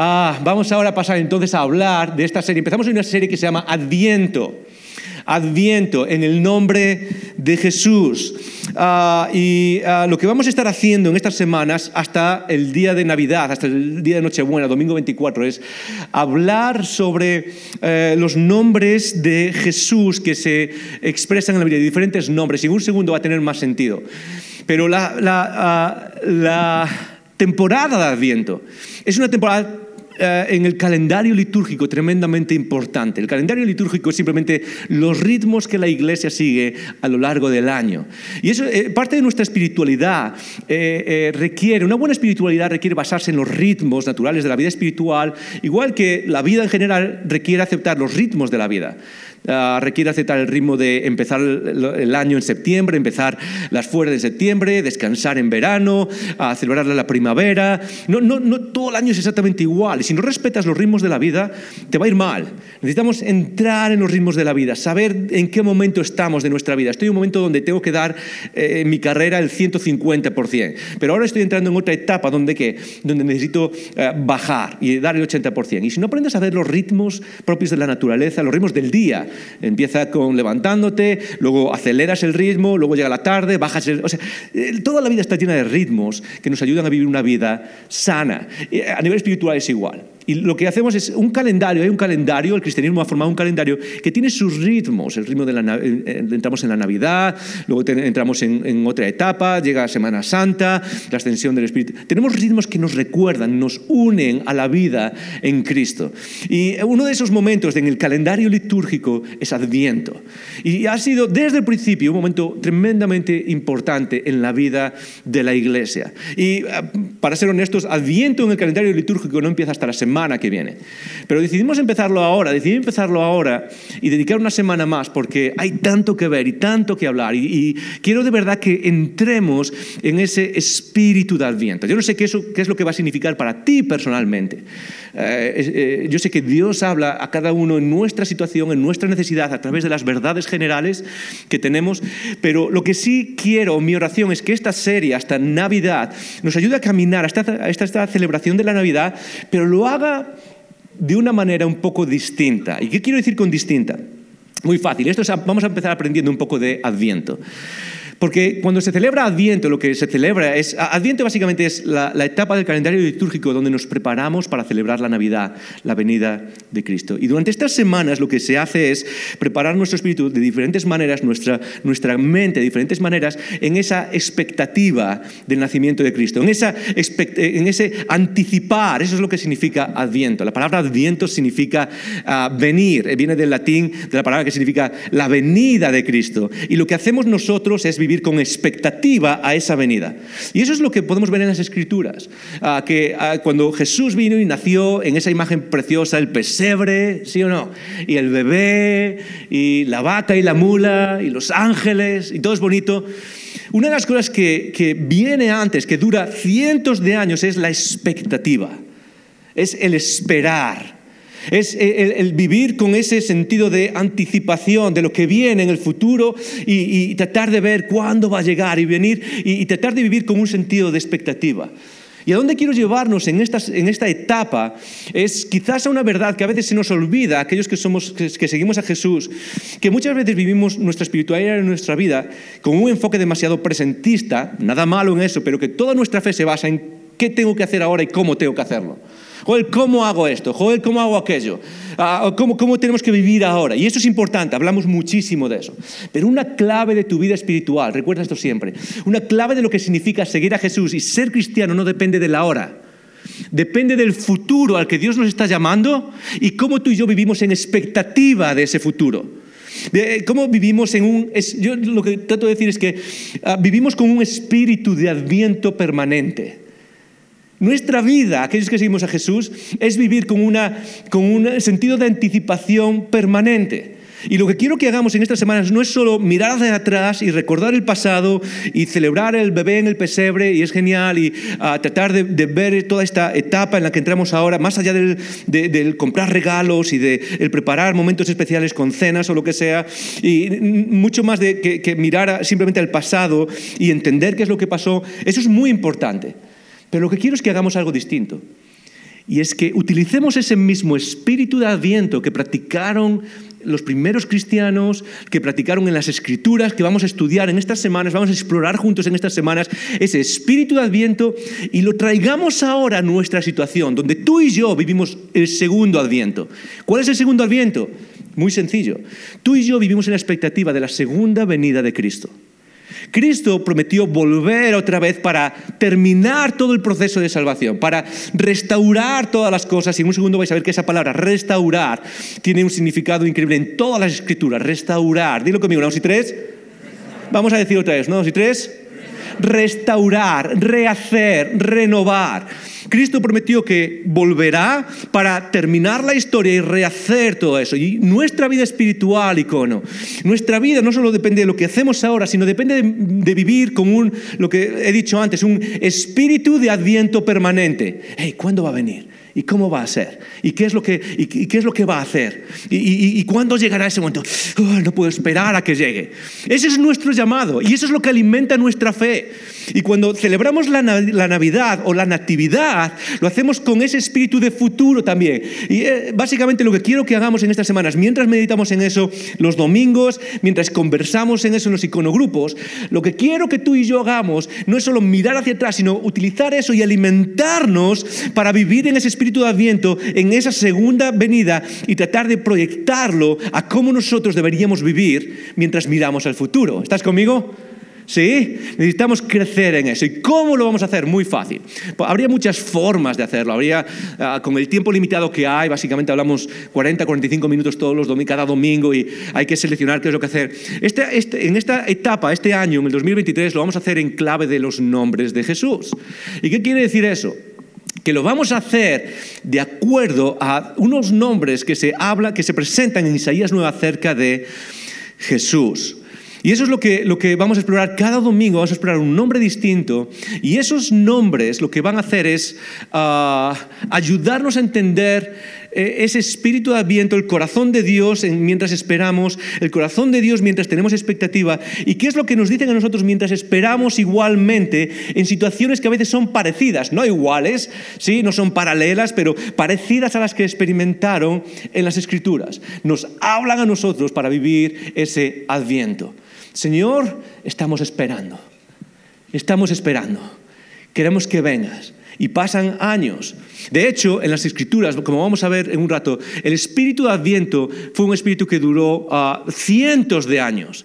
Ah, vamos ahora a pasar entonces a hablar de esta serie. Empezamos en una serie que se llama Adviento. Adviento, en el nombre de Jesús. Ah, y ah, lo que vamos a estar haciendo en estas semanas hasta el día de Navidad, hasta el día de Nochebuena, domingo 24, es hablar sobre eh, los nombres de Jesús que se expresan en la Biblia, diferentes nombres. Y en un segundo va a tener más sentido. Pero la, la, la temporada de Adviento es una temporada eh, en el calendario litúrgico tremendamente importante. El calendario litúrgico es simplemente los ritmos que la iglesia sigue a lo largo del año. Y eso, eh, parte de nuestra espiritualidad eh, requiere, una buena espiritualidad requiere basarse en los ritmos naturales de la vida espiritual, igual que la vida en general requiere aceptar los ritmos de la vida. Ah, requiere aceptar el ritmo de empezar el, año en septiembre, empezar las fuerzas de septiembre, descansar en verano, a celebrar la primavera. No, no, no todo el año es exactamente igual. Y si no respetas los ritmos de la vida, te va a ir mal. Necesitamos entrar en los ritmos de la vida, saber en qué momento estamos de nuestra vida. Estoy en un momento donde tengo que dar eh, en mi carrera el 150%, pero ahora estoy entrando en otra etapa donde, ¿qué? donde necesito eh, bajar y dar el 80%. Y si no aprendes a ver los ritmos propios de la naturaleza, los ritmos del día, Empieza con levantándote, luego aceleras el ritmo, luego llega la tarde, bajas el... O sea, eh, toda la vida está llena de ritmos que nos ayudan a vivir una vida sana. A nivel espiritual es igual. Y lo que hacemos es un calendario, hay un calendario, el cristianismo ha formado un calendario que tiene sus ritmos. El ritmo de la, eh, eh, entramos en la Navidad, luego entramos en, otra etapa, llega Semana Santa, la ascensión del Espíritu. Tenemos ritmos que nos recuerdan, nos unen a la vida en Cristo. Y uno de esos momentos en el calendario litúrgico es Adviento. Y ha sido desde el principio un momento tremendamente importante en la vida de la iglesia. Y eh, para ser honestos, Adviento en el calendario litúrgico no empieza hasta la semana que viene. Pero decidimos empezarlo ahora, decidí empezarlo ahora y dedicar una semana más porque hay tanto que ver y tanto que hablar y, quiero de verdad que entremos en ese espíritu de Adviento. Yo no sé qué, eso, qué es lo que va a significar para ti personalmente. Eh, eh, yo sé que Dios habla a cada uno en nuestra situación, en nuestra necesidad, a través de las verdades generales que tenemos, pero lo que sí quiero, mi oración es que esta serie, hasta Navidad, nos ayude a caminar hasta esta, esta celebración de la Navidad, pero lo haga de una manera un poco distinta. ¿Y qué quiero decir con distinta? Muy fácil. Esto vamos a empezar aprendiendo un poco de Adviento. Porque cuando se celebra Adviento, lo que se celebra es, Adviento básicamente es la, etapa del calendario litúrgico donde nos preparamos para celebrar la Navidad, la venida de Cristo. Y durante estas semanas lo que se hace es preparar nuestro espíritu de diferentes maneras, nuestra, nuestra mente de diferentes maneras, en esa expectativa del nacimiento de Cristo, en, esa, en ese anticipar, eso es lo que significa Adviento. La palabra Adviento significa ah, venir, viene del latín, de la palabra que significa la venida de Cristo. Y lo que hacemos nosotros es vivir con expectativa a esa venida. Y eso es lo que podemos ver en las Escrituras, que cuando Jesús vino y nació en esa imagen preciosa, el pesebre, ¿sí o no? Y el bebé, y la vaca y la mula, y los ángeles, y todo es bonito. Una de las cosas que, que viene antes, que dura cientos de años, es la expectativa, es el esperar es el, vivir con ese sentido de anticipación de lo que viene en el futuro y, tratar de ver cuándo va a llegar y venir y, tratar de vivir con un sentido de expectativa. ¿Y a dónde quiero llevarnos en esta, en esta etapa? Es quizás a una verdad que a veces se nos olvida, aquellos que, somos, que, seguimos a Jesús, que muchas veces vivimos nuestra espiritualidad en nuestra vida con un enfoque demasiado presentista, nada malo en eso, pero que toda nuestra fe se basa en qué tengo que hacer ahora y cómo tengo que hacerlo. Joder, ¿cómo hago esto? Joder, ¿cómo hago aquello? Ah, ¿Cómo, ¿Cómo tenemos que vivir ahora? Y eso es importante, hablamos muchísimo de eso. Pero una clave de tu vida espiritual, recuerda esto siempre, una clave de lo que significa seguir a Jesús y ser cristiano no depende de la hora. Depende del futuro al que Dios nos está llamando y cómo tú y yo vivimos en expectativa de ese futuro. De cómo vivimos en un... yo lo que trato de decir es que ah, vivimos con un espíritu de adviento permanente. Nuestra vida, aquellos que seguimos a Jesús, es vivir con, un sentido de anticipación permanente. Y lo que quiero que hagamos en estas semanas no es solo mirar hacia atrás y recordar el pasado y celebrar el bebé en el pesebre y es genial y ah, tratar de, ver toda esta etapa en la que entramos ahora, más allá del, comprar regalos y de el preparar momentos especiales con cenas o lo que sea, y mucho más de que, que mirar simplemente al pasado y entender qué es lo que pasó, eso es muy importante. Pero lo que quiero es que hagamos algo distinto. Y es que utilicemos ese mismo espíritu de adviento que practicaron los primeros cristianos, que practicaron en las escrituras, que vamos a estudiar en estas semanas, vamos a explorar juntos en estas semanas ese espíritu de adviento y lo traigamos ahora a nuestra situación, donde tú y yo vivimos el segundo adviento. ¿Cuál es el segundo adviento? Muy sencillo. Tú y yo vivimos en la expectativa de la segunda venida de Cristo. Cristo prometió volver otra vez para terminar todo el proceso de salvación, para restaurar todas las cosas. Y en un segundo vais a ver que esa palabra restaurar tiene un significado increíble en todas las escrituras. Restaurar. Dilo conmigo, ¿no? y tres? Vamos a decir otra vez, ¿no? y tres? Restaurar, rehacer, renovar. Cristo prometió que volverá para terminar la historia y rehacer todo eso. Y nuestra vida espiritual, icono, nuestra vida no solo depende de lo que hacemos ahora, sino depende de, vivir con un, lo que he dicho antes, un espíritu de adviento permanente. Hey, ¿cuándo va a venir? ¿Y cómo va a ser? ¿Y qué es lo que, y, qué es lo que va a hacer? ¿Y, cuándo llegará ese momento? no puedo esperar a que llegue. Ese es nuestro llamado y eso es lo que alimenta nuestra fe. Y cuando celebramos la, la Navidad o la Natividad, lo hacemos con ese espíritu de futuro también. Y eh, básicamente lo que quiero que hagamos en estas semanas, mientras meditamos en eso los domingos, mientras conversamos en eso en los iconogrupos, lo que quiero que tú y yo hagamos no es solo mirar hacia atrás, sino utilizar eso y alimentarnos para vivir en ese espíritu de Adviento en esa segunda venida y tratar de proyectarlo a cómo nosotros deberíamos vivir mientras miramos al futuro. ¿Estás conmigo? ¿Sí? Necesitamos crecer en eso. ¿Y cómo lo vamos a hacer? Muy fácil. Pues habría muchas formas de hacerlo. Habría, ah, con el tiempo limitado que hay, básicamente hablamos 40, 45 minutos todos los domingos, cada domingo y hay que seleccionar qué es lo que hacer. Este, este, en esta etapa, este año, en el 2023, lo vamos a hacer en clave de los nombres de Jesús. ¿Y qué quiere decir eso? Que lo vamos a hacer de acuerdo a unos nombres que se habla, que se presentan en Isaías 9 acerca de Jesús. Y eso es lo que, lo que vamos a explorar cada domingo, vamos a explorar un nombre distinto y esos nombres lo que van a hacer es ah, ayudarnos a entender ese espíritu de adviento, el corazón de Dios mientras esperamos, el corazón de Dios mientras tenemos expectativa y qué es lo que nos dicen a nosotros mientras esperamos igualmente en situaciones que a veces son parecidas, no iguales, sí, no son paralelas, pero parecidas a las que experimentaron en las escrituras. Nos hablan a nosotros para vivir ese adviento. Señor, estamos esperando. Estamos esperando. Queremos que vengas. Y pasan años. De hecho, en las escrituras, como vamos a ver en un rato, el espíritu de Adviento fue un espíritu que duró ah, cientos de años.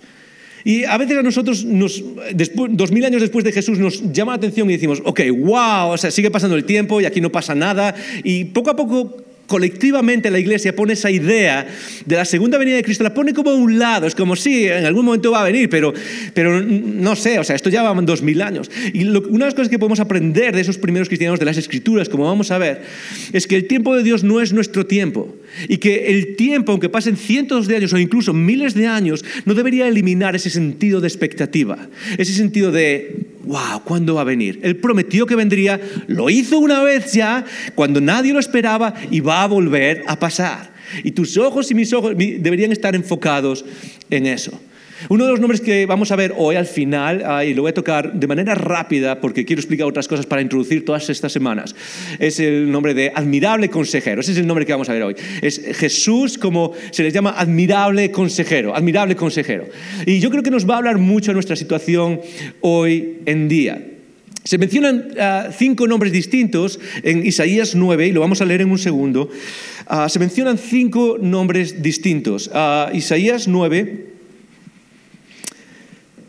Y a veces a nosotros, dos mil años después de Jesús, nos llama la atención y decimos, ok, wow, o sea, sigue pasando el tiempo y aquí no pasa nada. Y poco a poco colectivamente la iglesia pone esa idea de la segunda venida de Cristo, la pone como a un lado, es como si en algún momento va a venir, pero, pero no sé, o sea, esto ya va dos mil años. Y una de las cosas que podemos aprender de esos primeros cristianos, de las escrituras, como vamos a ver, es que el tiempo de Dios no es nuestro tiempo y que el tiempo, aunque pasen cientos de años o incluso miles de años, no debería eliminar ese sentido de expectativa, ese sentido de wow, ¿cuándo va a venir? Él prometió que vendría, lo hizo una vez ya, cuando nadie lo esperaba, y va a volver a pasar. Y tus ojos y mis ojos deberían estar enfocados en eso. Uno de los nombres que vamos a ver hoy al final, ah, y lo voy a tocar de manera rápida porque quiero explicar otras cosas para introducir todas estas semanas, es el nombre de admirable consejero. Ese es el nombre que vamos a ver hoy. Es Jesús como se les llama admirable consejero, admirable consejero. Y yo creo que nos va a hablar mucho de nuestra situación hoy en día. Se mencionan ah, cinco nombres distintos en Isaías 9, y lo vamos a leer en un segundo. Ah, se mencionan cinco nombres distintos. Isaías 9,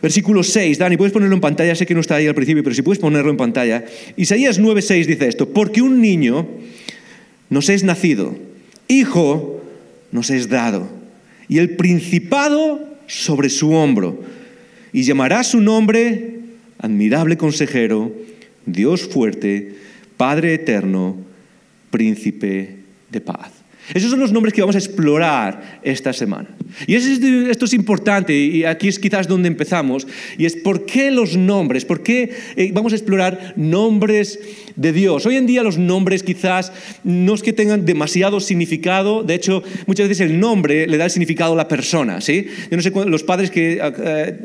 Versículo 6, Dani, puedes ponerlo en pantalla, sé que no está ahí al principio, pero si puedes ponerlo en pantalla. Isaías 9:6 dice esto, porque un niño nos es nacido, hijo nos es dado, y el principado sobre su hombro, y llamará su nombre admirable consejero, Dios fuerte, Padre eterno, príncipe de paz. Esos son los nombres que vamos a explorar esta semana. Y esto es importante, y aquí es quizás donde empezamos, y es por qué los nombres, por qué eh, vamos a explorar nombres de Dios. Hoy en día los nombres quizás no es que tengan demasiado significado, de hecho muchas veces el nombre le da el significado a la persona. ¿sí? Yo no sé, los padres que ah,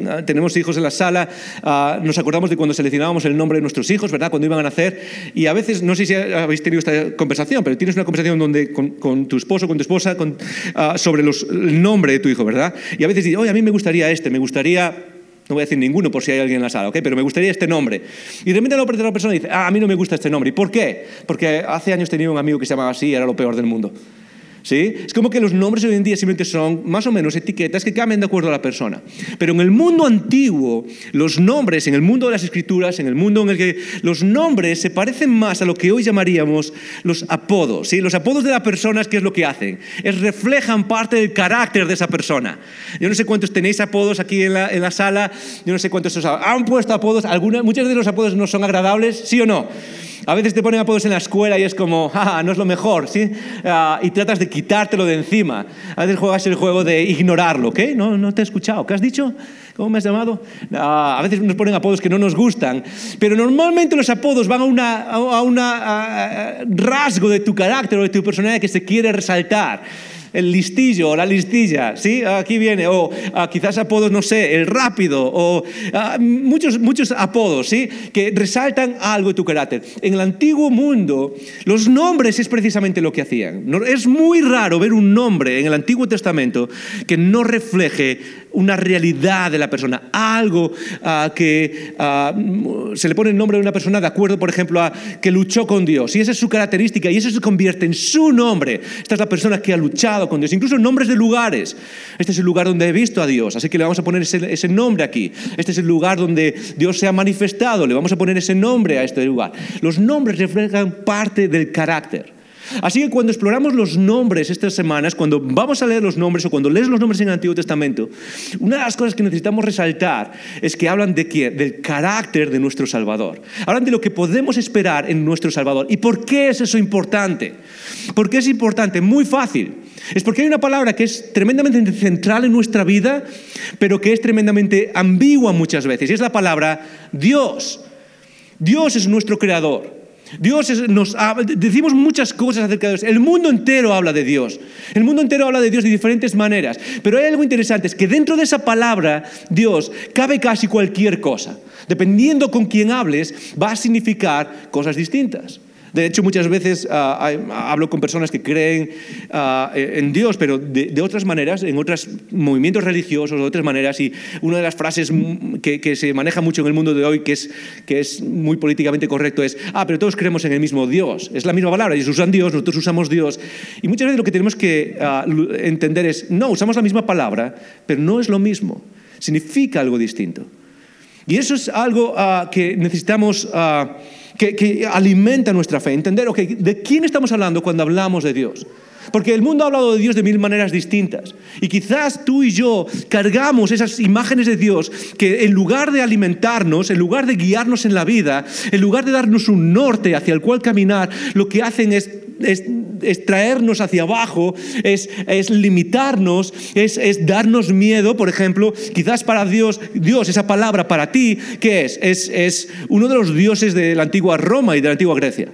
ah, tenemos hijos en la sala, ah, nos acordamos de cuando seleccionábamos el nombre de nuestros hijos, ¿verdad? Cuando iban a nacer, y a veces, no sé si habéis tenido esta conversación, pero tienes una conversación donde con, tu esposo, con tu esposa, sobre los, el nombre de tu hijo, ¿verdad? Y a veces dices, oye, a mí me gustaría este, me gustaría no voy a decir ninguno por si hay alguien en la sala, ¿ok? Pero me gustaría este nombre. Y de repente la otra persona dice, ah, a mí no me gusta este nombre. ¿Y por qué? Porque hace años tenía un amigo que se llamaba así y era lo peor del mundo. Es como que los nombres hoy en día simplemente son más o menos etiquetas que cambian de acuerdo a la persona. Pero en el mundo antiguo, los nombres, en el mundo de las escrituras, en el mundo en el que los nombres se parecen más a lo que hoy llamaríamos los apodos. ¿sí? Los apodos de las personas, ¿qué es lo que hacen? Es reflejan parte del carácter de esa persona. Yo no sé cuántos tenéis apodos aquí en la, sala, yo no sé cuántos os han puesto apodos, algunos, muchos de los apodos no son agradables, ¿sí o no? A veces te ponen apodos en la escuela y es como, ah, no es lo mejor, ¿sí? Ah, y tratas de quitártelo de encima. A veces juegas el juego de ignorarlo, ¿qué? No, no te he escuchado. ¿Qué has dicho? ¿Cómo me has llamado? Ah, a veces nos ponen apodos que no nos gustan, pero normalmente los apodos van a un una, rasgo de tu carácter o de tu personalidad que se quiere resaltar el listillo o la listilla, ¿sí? Aquí viene, o ah, quizás apodos, no sé, el rápido, o ah, muchos, muchos apodos, ¿sí? Que resaltan algo de tu carácter. En el antiguo mundo, los nombres es precisamente lo que hacían. Es muy raro ver un nombre en el Antiguo Testamento que no refleje una realidad de la persona, algo ah, que ah, se le pone el nombre de una persona de acuerdo, por ejemplo, a que luchó con Dios. Y esa es su característica y eso se convierte en su nombre. Esta es la persona que ha luchado con Dios, incluso nombres de lugares. Este es el lugar donde he visto a Dios, así que le vamos a poner ese, ese nombre aquí. Este es el lugar donde Dios se ha manifestado, le vamos a poner ese nombre a este lugar. Los nombres reflejan parte del carácter. Así que cuando exploramos los nombres estas semanas, cuando vamos a leer los nombres o cuando lees los nombres en el Antiguo Testamento, una de las cosas que necesitamos resaltar es que hablan de qué? Del carácter de nuestro Salvador. Hablan de lo que podemos esperar en nuestro Salvador. ¿Y por qué es eso importante? ¿Por qué es importante? Muy fácil. Es porque hay una palabra que es tremendamente central en nuestra vida, pero que es tremendamente ambigua muchas veces. Y es la palabra Dios. Dios es nuestro creador. Dios nos decimos muchas cosas acerca de Dios. El mundo entero habla de Dios. El mundo entero habla de Dios de diferentes maneras. Pero hay algo interesante, es que dentro de esa palabra, Dios, cabe casi cualquier cosa. Dependiendo con quién hables, va a significar cosas distintas. De hecho, muchas veces ah, hablo con personas que creen ah, en Dios, pero de, otras maneras, en otros movimientos religiosos, de otras maneras, y una de las frases que, se maneja mucho en el mundo de hoy, que es, que es muy políticamente correcto, es, ah, pero todos creemos en el mismo Dios. Es la misma palabra, ellos usan Dios, nosotros usamos Dios. Y muchas veces lo que tenemos que ah, entender es, no, usamos la misma palabra, pero no es lo mismo. Significa algo distinto. Y eso es algo que necesitamos que, alimenta nuestra fe. Entender, ok, ¿de quién estamos hablando cuando hablamos de Dios? Porque el mundo ha hablado de Dios de mil maneras distintas. Y quizás tú y yo cargamos esas imágenes de Dios que en lugar de alimentarnos, en lugar de guiarnos en la vida, en lugar de darnos un norte hacia el cual caminar, lo que hacen es es, traernos hacia abajo, es, limitarnos, es, darnos miedo, por ejemplo, quizás para Dios, Dios, esa palabra para ti, ¿qué es? Es, uno de los dioses de la antigua Roma y de la antigua Grecia.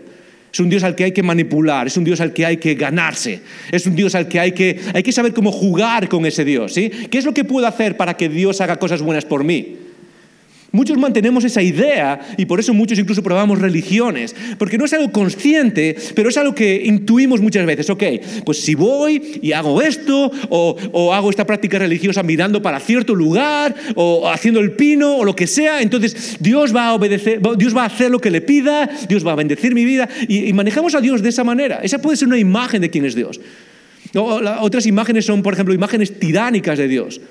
Es un Dios al que hay que manipular, es un Dios al que hay que ganarse, es un Dios al que hay que, hay que saber cómo jugar con ese Dios. ¿sí? ¿Qué es lo que puedo hacer para que Dios haga cosas buenas por mí? Muchos mantenemos esa idea y por eso muchos incluso probamos religiones, porque no es algo consciente, pero es algo que intuimos muchas veces. Ok, pues si voy y hago esto, o, hago esta práctica religiosa mirando para cierto lugar, o haciendo el pino, o lo que sea, entonces Dios va a obedecer, Dios va a hacer lo que le pida, Dios va a bendecir mi vida, y, manejamos a Dios de esa manera. Esa puede ser una imagen de quién es Dios. otras imágenes son, por ejemplo, imágenes tiránicas de Dios.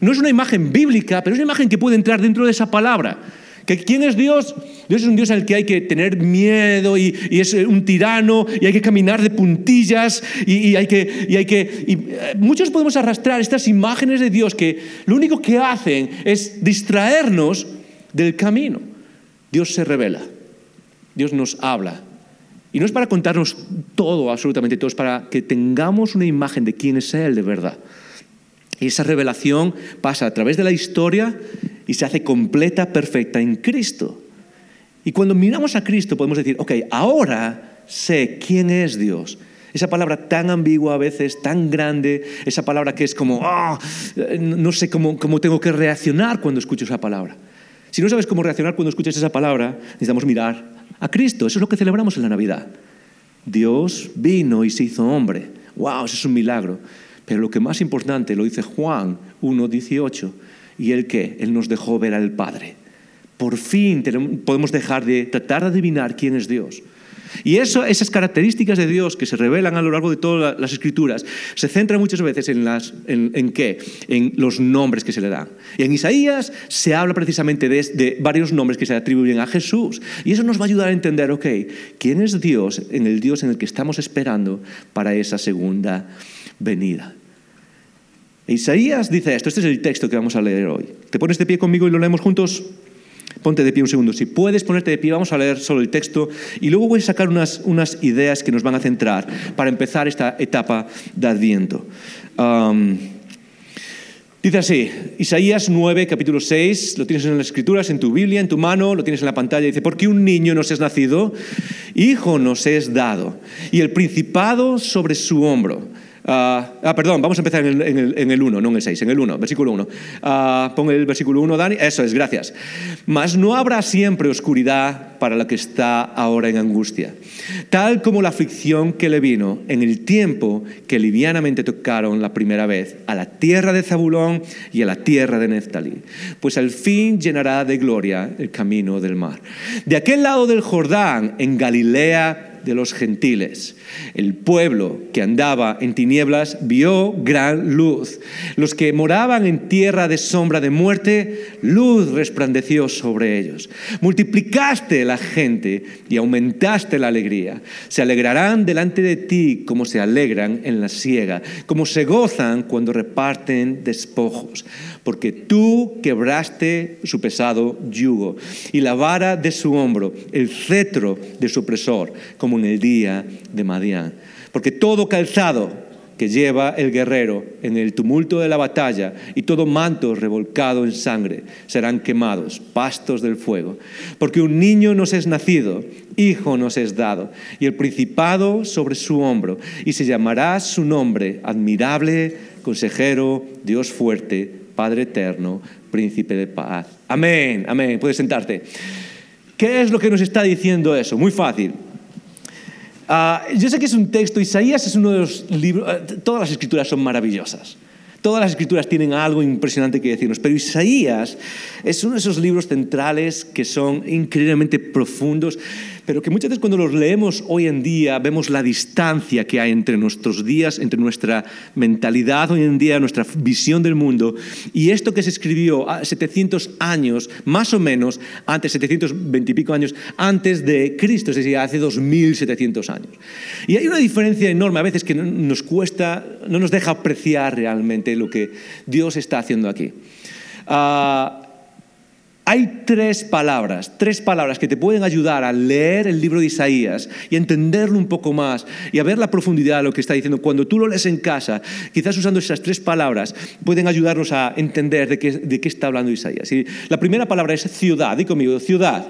No es una imagen bíblica, pero es una imagen que puede entrar dentro de esa palabra. ¿Que ¿Quién es Dios? Dios es un Dios al que hay que tener miedo y, es un tirano y hay que caminar de puntillas y, hay que... Y hay que eh, muchos podemos arrastrar estas imágenes de Dios que lo único que hacen es distraernos del camino. Dios se revela, Dios nos habla, Y no es para contarnos todo, absolutamente todo, es para que tengamos una imagen de quién es Él de verdad. Y esa revelación pasa a través de la historia y se hace completa, perfecta en Cristo. Y cuando miramos a Cristo podemos decir, ok, ahora sé quién es Dios. Esa palabra tan ambigua a veces, tan grande, esa palabra que es como, ah, no sé cómo, cómo tengo que reaccionar cuando escucho esa palabra. Si no sabes cómo reaccionar cuando escuchas esa palabra, necesitamos mirar a Cristo. Eso es lo que celebramos en la Navidad. Dios vino y se hizo hombre. ¡Wow! Eso es un milagro. Pero lo que más importante lo dice Juan 1.18. ¿Y él qué? Él nos dejó ver al Padre. Por fin podemos dejar de tratar de adivinar quién es Dios. Y eso, esas características de Dios que se revelan a lo largo de todas las escrituras se centran muchas veces en, las, en, qué? En los nombres que se le dan. Y en Isaías se habla precisamente de, varios nombres que se atribuyen a Jesús. Y eso nos va a ayudar a entender, ok, quién es Dios en el Dios en el que estamos esperando para esa segunda venida. Isaías dice esto, este es el texto que vamos a leer hoy. ¿Te pones de pie conmigo y lo leemos juntos? Ponte de pie un segundo. Si puedes ponerte de pie, vamos a leer solo el texto y luego voy a sacar unas, unas ideas que nos van a centrar para empezar esta etapa de Adviento. dice así, Isaías 9, capítulo 6, lo tienes en las escrituras, en tu Biblia, en tu mano, lo tienes en la pantalla, dice, porque un niño nos es nacido, hijo nos es dado, y el principado sobre su hombro Ah, ah, perdón, vamos a empezar en el, 1, no en el 6, en el 1, versículo 1. Ah, el versículo 1, Dani. Eso es, gracias. Mas no habrá siempre oscuridad para la que está ahora en angustia, tal como la aflicción que le vino en el tiempo que livianamente tocaron la primera vez a la tierra de Zabulón y a la tierra de Neftalí, pues al fin llenará de gloria el camino del mar. De aquel lado del Jordán, en Galilea, de los gentiles. El pueblo que andaba en tinieblas vio gran luz. Los que moraban en tierra de sombra de muerte, luz resplandeció sobre ellos. Multiplicaste la gente y aumentaste la alegría. Se alegrarán delante de ti como se alegran en la siega, como se gozan cuando reparten despojos, porque tú quebraste su pesado yugo y la vara de su hombro, el cetro de su opresor, como en el día de Madián. Porque todo calzado que lleva el guerrero en el tumulto de la batalla y todo manto revolcado en sangre serán quemados, pastos del fuego. Porque un niño nos es nacido, hijo nos es dado, y el principado sobre su hombro, y se llamará su nombre admirable, consejero, Dios fuerte, Padre eterno, príncipe de paz. Amén, amén. Puedes sentarte. ¿Qué es lo que nos está diciendo eso? Muy fácil. Ah, yo sé que es un texto, Isaías es uno de los libros, eh, todas las escrituras son maravillosas. Todas las escrituras tienen algo impresionante que decirnos, pero Isaías es uno de esos libros centrales que son increíblemente profundos pero que muchas veces cuando los leemos hoy en día vemos la distancia que hay entre nuestros días, entre nuestra mentalidad hoy en día, nuestra visión del mundo y esto que se escribió a 700 años, más o menos, antes, 720 y pico años antes de Cristo, es decir, hace 2700 años. Y hay una diferencia enorme a veces que nos cuesta, no nos deja apreciar realmente lo que Dios está haciendo aquí. Uh, hay tres palabras, tres palabras que te pueden ayudar a leer el libro de Isaías y a entenderlo un poco más y a ver la profundidad de lo que está diciendo. Cuando tú lo lees en casa, quizás usando esas tres palabras, pueden ayudarnos a entender de qué, de qué está hablando Isaías. La primera palabra es ciudad, di conmigo, ciudad.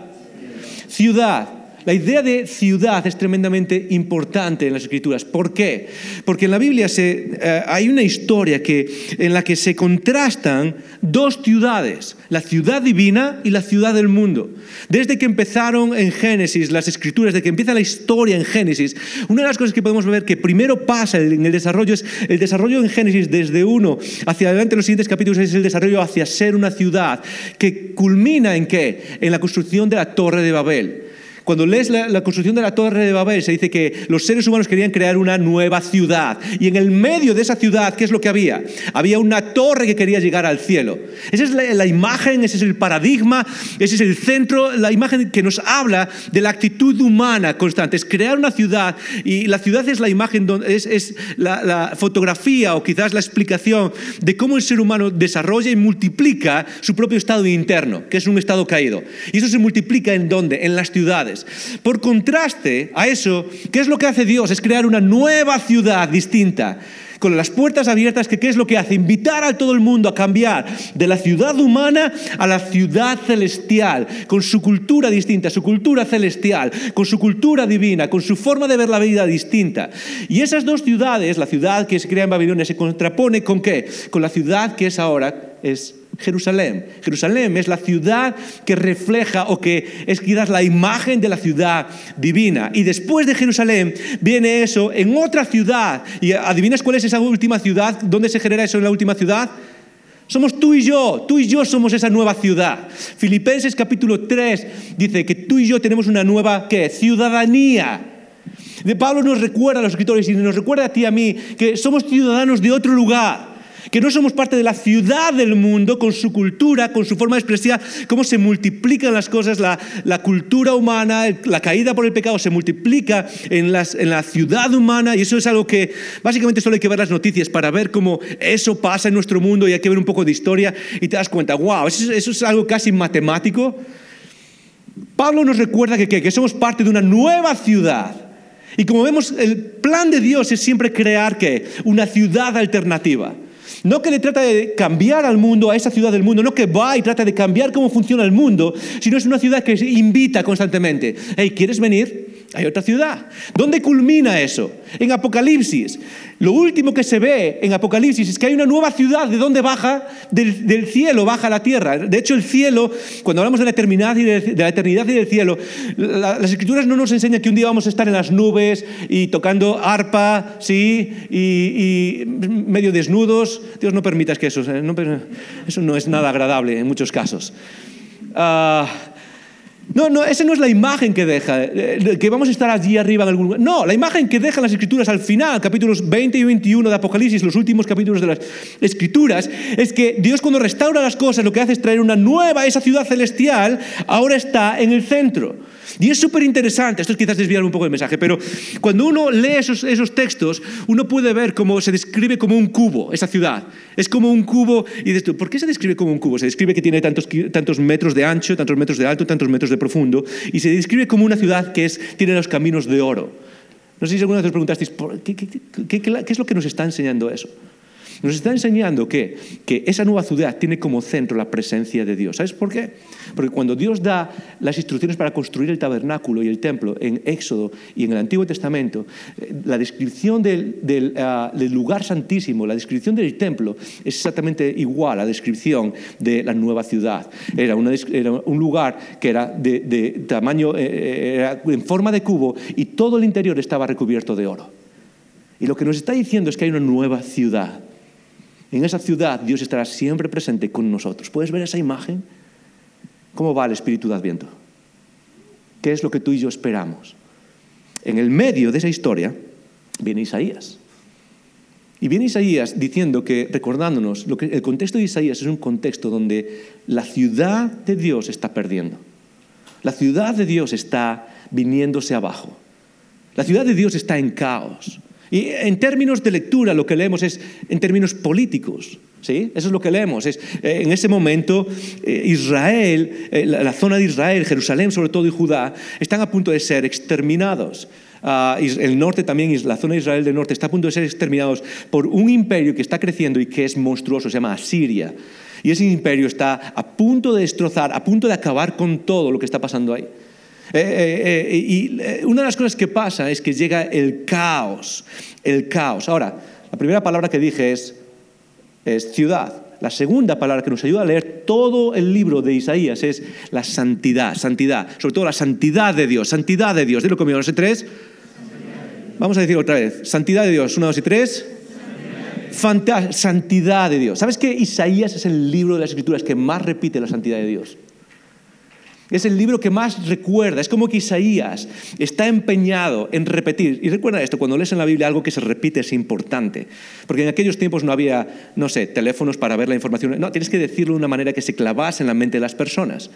Ciudad. La idea de ciudad es tremendamente importante en las escrituras. ¿Por qué? Porque en la Biblia eh, hay una historia en la que se contrastan dos ciudades, la ciudad divina y la ciudad del mundo. Desde que empezaron en Génesis las escrituras, desde que empieza la historia en Génesis, una de las cosas que podemos ver que primero pasa en el desarrollo es el desarrollo en Génesis desde uno hacia adelante en los siguientes capítulos es el desarrollo hacia ser una ciudad que culmina en qué? En la construcción de la torre de Babel. Cuando lees la, construcción de la Torre de Babel, se dice que los seres humanos querían crear una nueva ciudad. Y en el medio de esa ciudad, ¿qué es lo que había? Había una torre que quería llegar al cielo. Esa es la, imagen, ese es el paradigma, ese es el centro, la imagen que nos habla de la actitud humana constante. Es crear una ciudad y la ciudad es la imagen, es, es la, la fotografía o quizás la explicación de cómo el ser humano desarrolla y multiplica su propio estado interno, que es un estado caído. Y eso se multiplica en dónde? En las ciudades. Por contraste a eso, ¿qué es lo que hace Dios? Es crear una nueva ciudad distinta con las puertas abiertas, que qué es lo que hace? Invitar a todo el mundo a cambiar de la ciudad humana a la ciudad celestial, con su cultura distinta, su cultura celestial, con su cultura divina, con su forma de ver la vida distinta. Y esas dos ciudades, la ciudad que se crea en Babilonia, se contrapone con qué? Con la ciudad que es ahora, es Jerusalén. Jerusalén es la ciudad que refleja o que es quizás la imagen de la ciudad divina. Y después de Jerusalén viene eso en otra ciudad. ¿Y adivinas cuál es esa última ciudad? ¿Dónde se genera eso en la última ciudad? Somos tú y yo, tú y yo somos esa nueva ciudad. Filipenses capítulo 3 dice que tú y yo tenemos una nueva ¿qué? ciudadanía. De Pablo nos recuerda a los escritores y nos recuerda a ti y a mí que somos ciudadanos de otro lugar que no somos parte de la ciudad del mundo con su cultura, con su forma de expresión, cómo se multiplican las cosas, la, cultura humana, la caída por el pecado se multiplica en, la ciudad humana y eso es algo que básicamente solo hay que ver las noticias para ver cómo eso pasa en nuestro mundo y hay que ver un poco de historia y te das cuenta, wow, eso, es algo casi matemático. Pablo nos recuerda que, que somos parte de una nueva ciudad. Y como vemos, el plan de Dios es siempre crear ¿qué? una ciudad alternativa. No que le trata de cambiar al mundo, a esa ciudad del mundo, no que va y trata de cambiar cómo funciona el mundo, sino es una ciudad que invita constantemente. Hey, ¿quieres venir? Hay otra ciudad. ¿Dónde culmina eso? En Apocalipsis. Lo último que se ve en Apocalipsis es que hay una nueva ciudad de donde baja, del, cielo baja la tierra. De hecho, el cielo, cuando hablamos de la eternidad y, de, la eternidad y del cielo, las escrituras no nos enseñan que un día vamos a estar en las nubes y tocando arpa, ¿sí? Y, medio desnudos. Dios no permitas que eso, ¿eh? no, eso no es nada agradable en muchos casos. Uh, no, no, esa no es la imagen que deja, eh, que vamos a estar allí arriba en algún lugar. No, la imagen que dejan las escrituras al final, capítulos 20 y 21 de Apocalipsis, los últimos capítulos de las escrituras, es que Dios cuando restaura las cosas lo que hace es traer una nueva, esa ciudad celestial, ahora está en el centro. Y es súper interesante, esto es quizás desviar un poco el mensaje, pero cuando uno lee esos, esos, textos, uno puede ver cómo se describe como un cubo, esa ciudad. Es como un cubo, y dices tú, ¿por qué se describe como un cubo? Se describe que tiene tantos, tantos metros de ancho, tantos metros de alto, tantos metros de profundo, y se describe como una ciudad que es, tiene los caminos de oro. No sé si alguna vez os preguntasteis, ¿qué, qué, qué, ¿qué es lo que nos está enseñando eso? Nos está enseñando que, que esa nueva ciudad tiene como centro la presencia de Dios. ¿Sabes por qué? Porque cuando Dios da las instrucciones para construir el tabernáculo y el templo en Éxodo y en el Antiguo Testamento, eh, la descripción del, ah, del, lugar santísimo, la descripción del templo es exactamente igual a la descripción de la nueva ciudad. Era, un lugar que era de, de tamaño, eh, eh, era en forma de cubo y todo el interior estaba recubierto de oro. Y lo que nos está diciendo es que hay una nueva ciudad en esa ciudad Dios estará siempre presente con nosotros. ¿Puedes ver esa imagen? ¿Cómo va el espíritu de Adviento? ¿Qué es lo que tú y yo esperamos? En el medio de esa historia viene Isaías. Y viene Isaías diciendo que, recordándonos, lo que, el contexto de Isaías es un contexto donde la ciudad de Dios está perdiendo. La ciudad de Dios está viniéndose abajo. La ciudad de Dios está en caos. Y en términos de lectura lo que leemos es en términos políticos. ¿sí? Eso es lo que leemos. Es, eh, en ese momento eh, Israel, eh, la, zona de Israel, Jerusalén sobre todo y Judá, están a punto de ser exterminados. Ah, el norte también, la zona de Israel del norte, está a punto de ser exterminados por un imperio que está creciendo y que es monstruoso, se llama Asiria. Y ese imperio está a punto de destrozar, a punto de acabar con todo lo que está pasando ahí. Eh, eh, eh, y una de las cosas que pasa es que llega el caos, el caos. Ahora, la primera palabra que dije es, es ciudad. La segunda palabra que nos ayuda a leer todo el libro de Isaías es la santidad, santidad, sobre todo la santidad de Dios, santidad de Dios. Dilo conmigo, no sé tres. Vamos a decir otra vez, santidad de Dios, una, dos y tres. santidad de Dios. ¿Sabes que Isaías es el libro de las escrituras que más repite la santidad de Dios? Es el libro que más recuerda. Es como que Isaías está empeñado en repetir. Y recuerda esto, cuando lees en la Biblia algo que se repite es importante. Porque en aquellos tiempos no había, no sé, teléfonos para ver la información. No, tienes que decirlo de una manera que se clavase en la mente de las personas.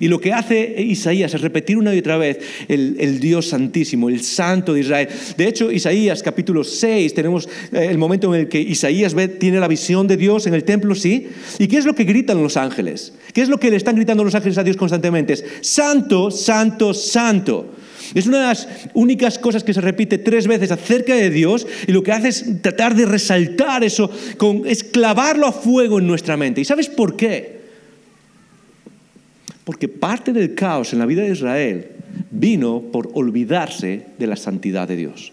Y lo que hace Isaías es repetir una y otra vez el, Dios Santísimo, el Santo de Israel. De hecho, Isaías capítulo 6, tenemos eh, el momento en el que Isaías ve, tiene la visión de Dios en el templo, sí. ¿Y qué es lo que gritan los ángeles? ¿Qué es lo que le están gritando los ángeles a Dios constantemente? Es Santo, Santo, Santo. Es una de las únicas cosas que se repite tres veces acerca de Dios y lo que hace es tratar de resaltar eso, con, es clavarlo a fuego en nuestra mente. ¿Y sabes por qué? Porque parte del caos en la vida de Israel vino por olvidarse de la santidad de Dios.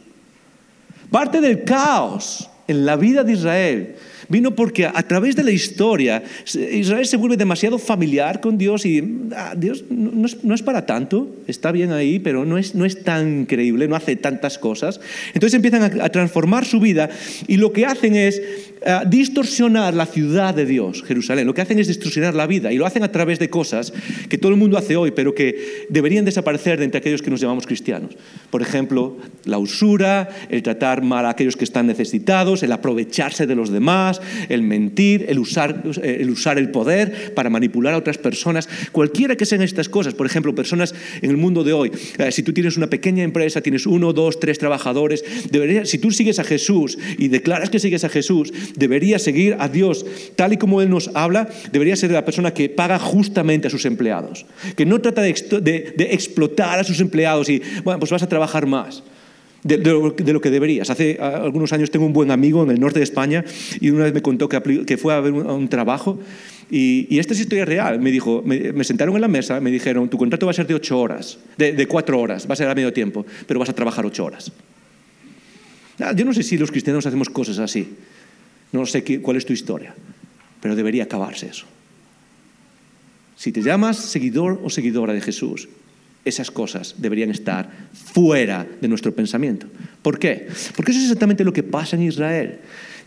Parte del caos en la vida de Israel Vino porque a través de la historia Israel se vuelve demasiado familiar con Dios y ah, Dios no es, no es, para tanto, está bien ahí, pero no es, no es tan increíble, no hace tantas cosas. Entonces empiezan a, a transformar su vida y lo que hacen es uh, distorsionar la ciudad de Dios, Jerusalén. Lo que hacen es distorsionar la vida y lo hacen a través de cosas que todo el mundo hace hoy, pero que deberían desaparecer de entre aquellos que nos llamamos cristianos. Por ejemplo, la usura, el tratar mal a aquellos que están necesitados, el aprovecharse de los demás, el mentir, el usar, el usar el poder para manipular a otras personas, cualquiera que sean estas cosas. Por ejemplo, personas en el mundo de hoy, eh, si tú tienes una pequeña empresa, tienes uno, dos, tres trabajadores, debería, si tú sigues a Jesús y declaras que sigues a Jesús, debería seguir a Dios tal y como Él nos habla, debería ser la persona que paga justamente a sus empleados, que no trata de, explotar a sus empleados y, bueno, pues vas a trabajar más de, lo que deberías. Hace algunos años tengo un buen amigo en el norte de España y una vez me contó que, que fue a ver un, trabajo y, y, esta es historia real. Me dijo, me, sentaron en la mesa, me dijeron, tu contrato va a ser de ocho horas, de, de cuatro horas, va a ser a medio tiempo, pero vas a trabajar ocho horas. Ah, yo no sé si los cristianos hacemos cosas así. No sé qué, cuál es tu historia, pero debería acabarse eso. Si te llamas seguidor o seguidora de Jesús, esas cosas deberían estar fuera de nuestro pensamiento. ¿Por qué? Porque eso es exactamente lo que pasa en Israel.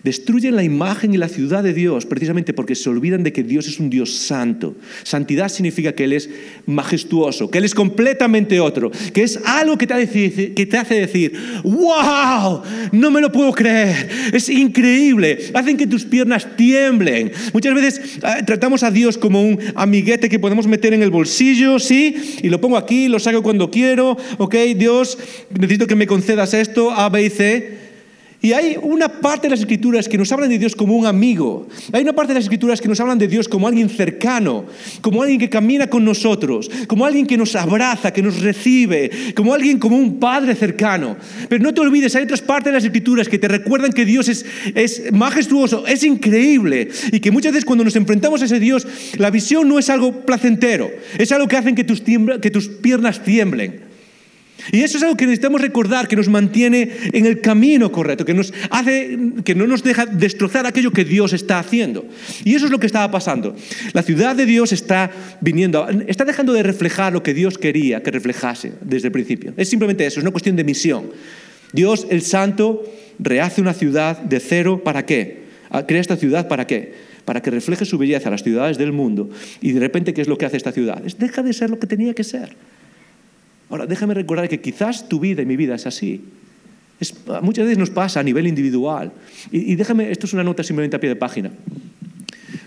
Destruyen la imagen y la ciudad de Dios precisamente porque se olvidan de que Dios es un Dios santo. Santidad significa que Él es majestuoso, que Él es completamente otro, que es algo que te hace, decir, wow, no me lo puedo creer, es increíble, hacen que tus piernas tiemblen. Muchas veces eh, tratamos a Dios como un amiguete que podemos meter en el bolsillo, sí, y lo pongo aquí, lo saco cuando quiero, ok, Dios, necesito que me concedas esto, A, B y C. Y hay una parte de las escrituras que nos hablan de Dios como un amigo. Hay una parte de las escrituras que nos hablan de Dios como alguien cercano, como alguien que camina con nosotros, como alguien que nos abraza, que nos recibe, como alguien como un padre cercano. Pero no te olvides, hay otras partes de las escrituras que te recuerdan que Dios es, es majestuoso, es increíble y que muchas veces cuando nos enfrentamos a ese Dios, la visión no es algo placentero, es algo que hace que tus piernas tiemblen. Y eso es algo que necesitamos recordar, que nos mantiene en el camino correcto, que, nos hace, que no nos deja destrozar aquello que Dios está haciendo. Y eso es lo que estaba pasando. La ciudad de Dios está viniendo, está dejando de reflejar lo que Dios quería que reflejase desde el principio. Es simplemente eso, es una cuestión de misión. Dios, el Santo, rehace una ciudad de cero, ¿para qué? Ah, crea esta ciudad para qué? Para que refleje su belleza a las ciudades del mundo. Y de repente, ¿qué es lo que hace esta ciudad? Deja de ser lo que tenía que ser. Ahora, déjame recordar que quizás tu vida y mi vida es así. Muchas veces nos pasa a nivel individual. Y, déjame, esto es una nota simplemente a pie de página.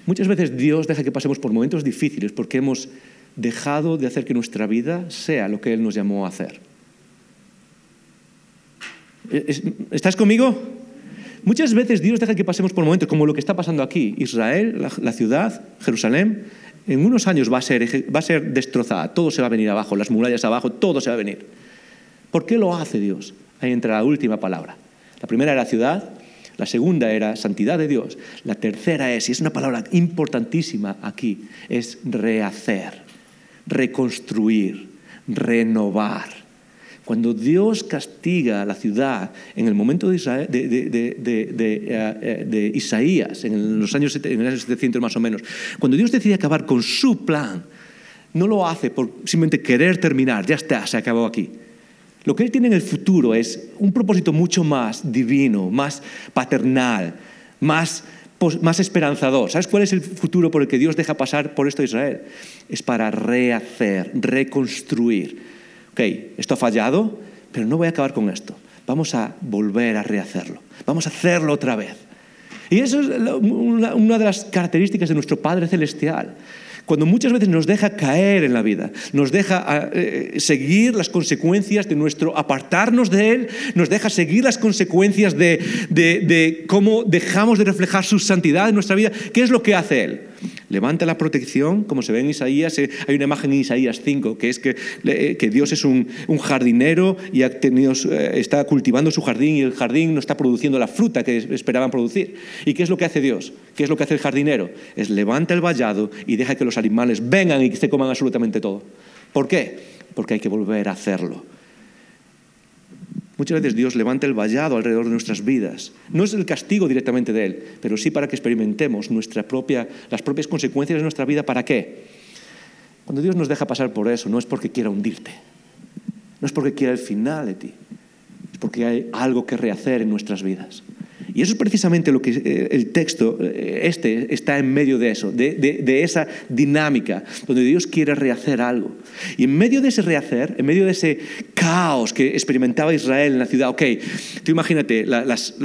Muchas veces Dios deja que pasemos por momentos difíciles porque hemos dejado de hacer que nuestra vida sea lo que Él nos llamó a hacer. ¿Estás conmigo? Muchas veces Dios deja que pasemos por momentos como lo que está pasando aquí. Israel, la ciudad, Jerusalén, en unos años va a, ser, va a ser destrozada, todo se va a venir abajo, las murallas abajo, todo se va a venir. ¿Por qué lo hace Dios? Ahí entra la última palabra. La primera era ciudad, la segunda era santidad de Dios, la tercera es, y es una palabra importantísima aquí, es rehacer, reconstruir, renovar. Cuando Dios castiga a la ciudad en el momento de, de, de, de, de, Isaías, en los, años, en los años 700 más o menos, cuando Dios decide acabar con su plan, no lo hace por simplemente querer terminar, ya está, se acabó aquí. Lo que Él tiene en el futuro es un propósito mucho más divino, más paternal, más, más esperanzador. ¿Sabes cuál es el futuro por el que Dios deja pasar por esto a Israel? Es para rehacer, reconstruir ok, esto ha fallado, pero no voy a acabar con esto. Vamos a volver a rehacerlo. Vamos a hacerlo otra vez. Y eso es una de las características de nuestro Padre Celestial. cuando muchas veces nos deja caer en la vida, nos deja ah, eh, seguir las consecuencias de nuestro apartarnos de Él, nos deja seguir las consecuencias de, de cómo dejamos de reflejar su santidad en nuestra vida, ¿qué es lo que hace Él? Levanta la protección, como se ve en Isaías, eh, hay una imagen en Isaías 5, que es que, eh, que Dios es un, jardinero y eh, está cultivando su jardín y el jardín no está produciendo la fruta que esperaban producir. ¿Y qué es lo que hace Dios? ¿Qué es lo que hace el jardinero? Es levanta el vallado y deja que los animales vengan y que se coman absolutamente todo. ¿Por qué? Porque hay que volver a hacerlo. Muchas veces Dios levanta el vallado alrededor de nuestras vidas. No es el castigo directamente de Él, pero sí para que experimentemos nuestra propia, las propias consecuencias de nuestra vida. ¿Para qué? Cuando Dios nos deja pasar por eso, no es porque quiera hundirte, no es porque quiera el final de ti, es porque hay algo que rehacer en nuestras vidas. Y eso es precisamente lo que eh, el texto, eh, este, está en medio de eso, de, esa dinámica, donde Dios quiere rehacer algo. Y en medio de ese rehacer, en medio de ese caos que experimentaba Israel en la ciudad, ok, tú imagínate las,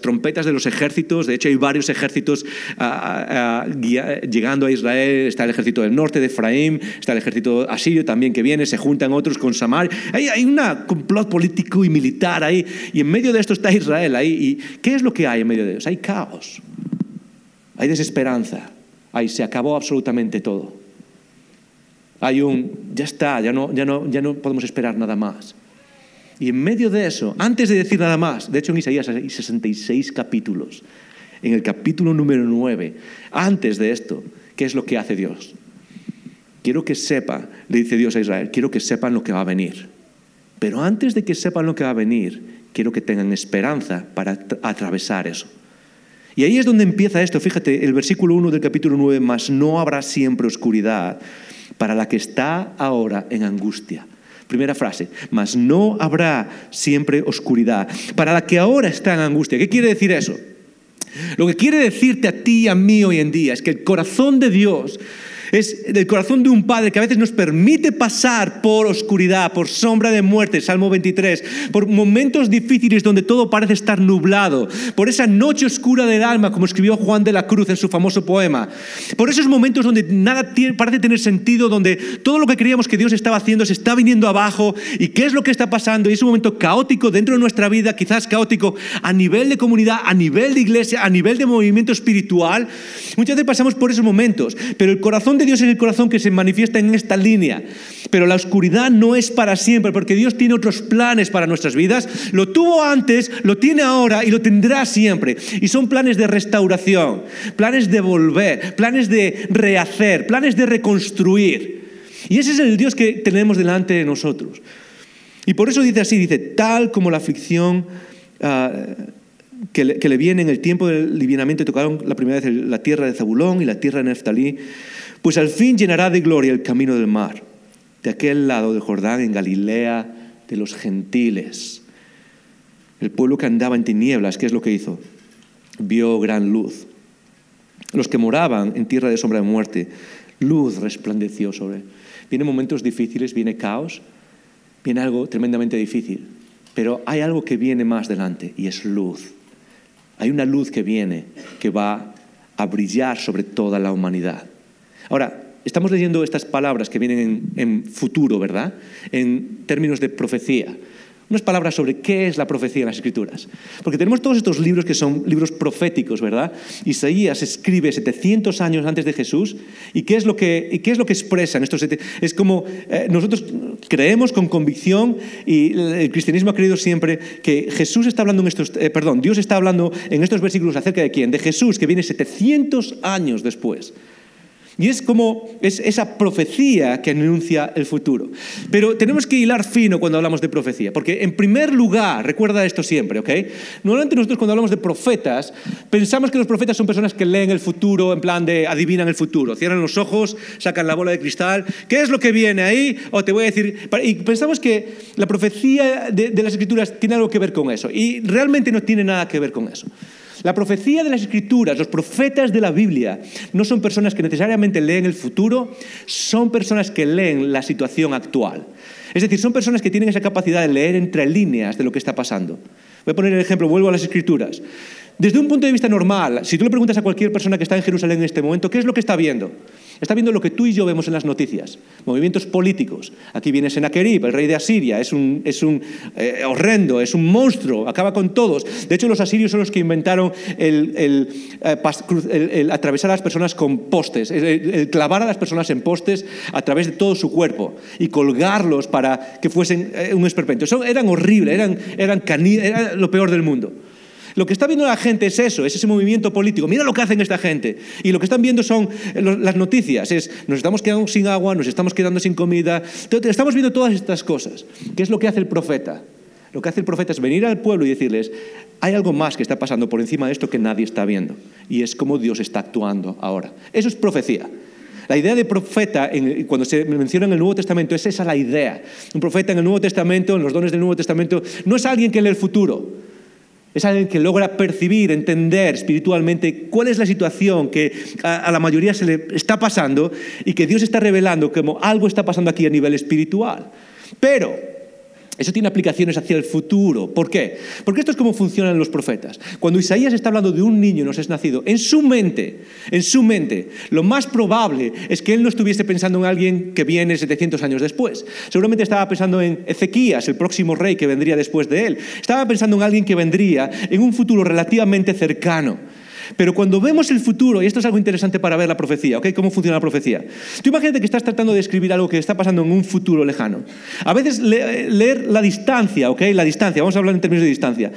trompetas de los ejércitos, de hecho hay varios ejércitos ah, ah, ah, llegando a Israel, está el ejército del norte de Efraín, está el ejército asirio también que viene, se juntan otros con Samar, hay, hay un complot político y militar ahí, y en medio de esto está Israel ahí, y ¿qué es lo que hay en medio de ellos? Hay caos, hay desesperanza, ahí se acabó absolutamente todo. Hay un, ya está, ya no, ya no, ya no podemos esperar nada más. Y en medio de eso, antes de decir nada más, de hecho en Isaías hay 66 capítulos, en el capítulo número 9, antes de esto, ¿qué es lo que hace Dios? Quiero que sepa, le dice Dios a Israel, quiero que sepan lo que va a venir. Pero antes de que sepan lo que va a venir, quiero que tengan esperanza para atravesar eso. Y ahí es donde empieza esto. Fíjate, el versículo 1 del capítulo 9, más no habrá siempre oscuridad para la que está ahora en angustia. Primera frase, mas no habrá siempre oscuridad para la que ahora está en angustia. ¿Qué quiere decir eso? Lo que quiere decirte a ti y a mí hoy en día es que el corazón de Dios es el corazón de un padre que a veces nos permite pasar por oscuridad, por sombra de muerte, Salmo 23, por momentos difíciles donde todo parece estar nublado, por esa noche oscura del alma, como escribió Juan de la Cruz en su famoso poema, por esos momentos donde nada parece tener sentido, donde todo lo que creíamos que Dios estaba haciendo se está viniendo abajo y qué es lo que está pasando y es un momento caótico dentro de nuestra vida, quizás caótico a nivel de comunidad, a nivel de iglesia, a nivel de movimiento espiritual. Muchas veces pasamos por esos momentos, pero el corazón Dios es el corazón que se manifiesta en esta línea. Pero la oscuridad no es para siempre, porque Dios tiene otros planes para nuestras vidas. Lo tuvo antes, lo tiene ahora y lo tendrá siempre. Y son planes de restauración, planes de volver, planes de rehacer, planes de reconstruir. Y ese es el Dios que tenemos delante de nosotros. Y por eso dice así, dice, tal como la aflicción... Ah, que le, viene en el tiempo del livianamiento tocaron la primera vez la tierra de Zabulón y la tierra de Neftalí, pues al fin llenará de gloria el camino del mar, de aquel lado del Jordán, en Galilea de los gentiles. El pueblo que andaba en tinieblas, ¿qué es lo que hizo? Vio gran luz. Los que moraban en tierra de sombra de muerte, luz resplandeció sobre. Vienen momentos difíciles, viene caos, viene algo tremendamente difícil, pero hay algo que viene más delante y es luz. Hay una luz que viene que va a brillar sobre toda la humanidad. Ahora, estamos leyendo estas palabras que vienen en, futuro, ¿verdad? En términos de profecía. Unas palabras sobre qué es la profecía en las Escrituras. Porque tenemos todos estos libros que son libros proféticos, ¿verdad? Isaías escribe 700 años antes de Jesús. ¿Y qué es lo que, qué es lo que expresan estos Es como eh, nosotros creemos con convicción y el cristianismo ha creído siempre que Jesús está hablando en estos, eh, perdón, Dios está hablando en estos versículos acerca de quién? De Jesús, que viene 700 años después. Y es como es esa profecía que anuncia el futuro. Pero tenemos que hilar fino cuando hablamos de profecía, porque en primer lugar, recuerda esto siempre, ¿ok? Normalmente nosotros cuando hablamos de profetas, pensamos que los profetas son personas que leen el futuro en plan de adivinan el futuro, cierran los ojos, sacan la bola de cristal, ¿qué es lo que viene ahí? O te voy a decir, y pensamos que la profecía de, de las escrituras tiene algo que ver con eso, y realmente no tiene nada que ver con eso. La profecía de las escrituras, los profetas de la Biblia, no son personas que necesariamente leen el futuro, son personas que leen la situación actual. Es decir, son personas que tienen esa capacidad de leer entre líneas de lo que está pasando. Voy a poner el ejemplo, vuelvo a las escrituras. Desde un punto de vista normal, si tú le preguntas a cualquier persona que está en Jerusalén en este momento, ¿qué es lo que está viendo? Está viendo lo que tú y yo vemos en las noticias, movimientos políticos. Aquí viene Senaquerib, el rey de Asiria, es un, es un eh, horrendo, es un monstruo, acaba con todos. De hecho, los asirios son los que inventaron el, eh, atravesar a las personas con postes, el, clavar a las personas en postes a través de todo su cuerpo y colgarlos para que fuesen eh, un esperpento. eran horribles, eran, eran, eran lo peor del mundo. Lo que está viendo la gente es eso, es ese movimiento político. Mira lo que hacen esta gente. Y lo que están viendo son las noticias. Nos estamos quedando sin agua, nos estamos quedando sin comida. Estamos viendo todas estas cosas. ¿Qué es lo que hace el profeta? Lo que hace el profeta es venir al pueblo y decirles, hay algo más que está pasando por encima de esto que nadie está viendo. Y es cómo Dios está actuando ahora. Eso es profecía. La idea de profeta, cuando se menciona en el Nuevo Testamento, es esa la idea. Un profeta en el Nuevo Testamento, en los dones del Nuevo Testamento, no es alguien que lee el futuro. Es alguien que logra percibir, entender espiritualmente cuál es la situación que a, la mayoría se le está pasando y que Dios está revelando como algo está pasando aquí a nivel espiritual. Pero eso tiene aplicaciones hacia el futuro. ¿Por qué? Porque esto es como funcionan los profetas. Cuando Isaías está hablando de un niño nos es nacido, en su mente, en su mente, lo más probable es que él no estuviese pensando en alguien que viene 700 años después. Seguramente estaba pensando en Ezequías, el próximo rey que vendría después de él. Estaba pensando en alguien que vendría en un futuro relativamente cercano. Pero cuando vemos el futuro, y esto es algo interesante para ver la profecía, ¿ok? ¿Cómo funciona la profecía? Tú imagínate que estás tratando de escribir algo que está pasando en un futuro lejano. A veces leer la distancia, ¿ok? La distancia, vamos a hablar en términos de distancia.